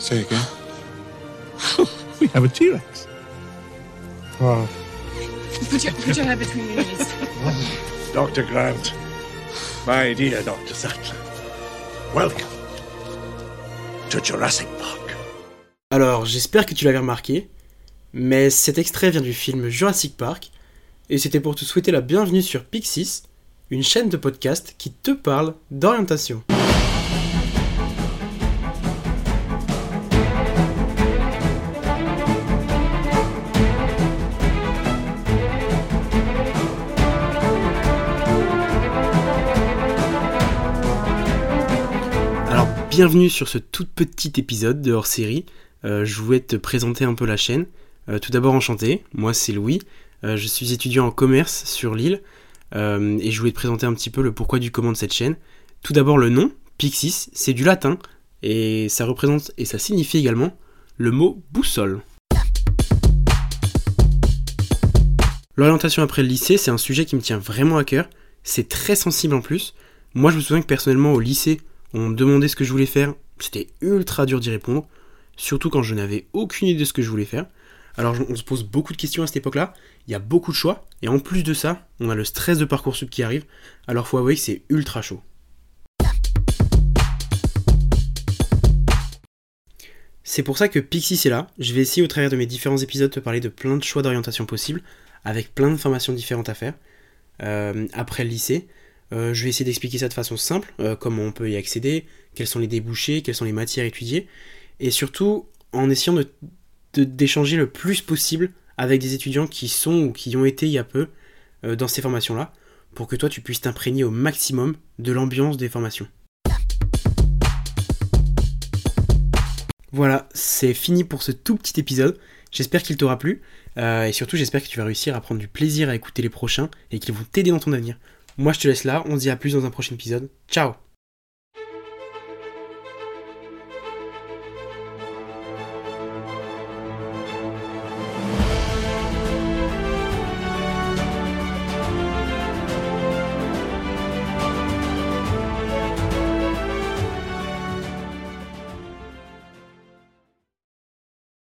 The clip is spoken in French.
Say again. We have a T-Rex. Wow. Put your, put your head between your knees. Dr. Grant, my dear Dr. Sattler, welcome to Jurassic Park. Alors, j'espère que tu l'avais remarqué, mais cet extrait vient du film Jurassic Park, et c'était pour te souhaiter la bienvenue sur Pixis, une chaîne de podcast qui te parle d'orientation. Bienvenue sur ce tout petit épisode de hors série. Euh, je voulais te présenter un peu la chaîne. Euh, tout d'abord, enchanté, moi c'est Louis. Euh, je suis étudiant en commerce sur euh, et je voulais te présenter un petit peu le pourquoi du comment de cette chaîne. Tout d'abord, le nom, Pixis, c'est du latin et ça représente et ça signifie également le mot boussole. L'orientation après le lycée, c'est un sujet qui me tient vraiment à cœur. C'est très sensible en plus. Moi, je me souviens que personnellement, au lycée, on me demandait ce que je voulais faire. C'était ultra dur d'y répondre. Surtout quand je n'avais aucune idée de ce que je voulais faire. Alors, on se pose beaucoup de questions à cette époque-là. Il y a beaucoup de choix. Et en plus de ça, on a le stress de Parcoursup qui arrive. Alors, faut avouer que c'est ultra chaud. C'est pour ça que Pixis est là. Je vais essayer au travers de mes différents épisodes de te parler de plein de choix d'orientation possibles, avec plein de formations différentes à faire euh, après le lycée. Euh, je vais essayer d'expliquer ça de façon simple, euh, comment on peut y accéder, quels sont les débouchés, quelles sont les matières étudiées, et surtout en essayant d'échanger le plus possible avec des étudiants qui sont ou qui ont été il y a peu euh, dans ces formations-là, pour que toi tu puisses t'imprégner au maximum de l'ambiance des formations. Voilà, c'est fini pour ce tout petit épisode. J'espère qu'il t'aura plu. et surtout, j'espère que tu vas réussir à prendre du plaisir à écouter les prochains et qu'ils vont t'aider dans ton avenir. Moi, je te laisse là. On se dit à plus dans un prochain épisode. Ciao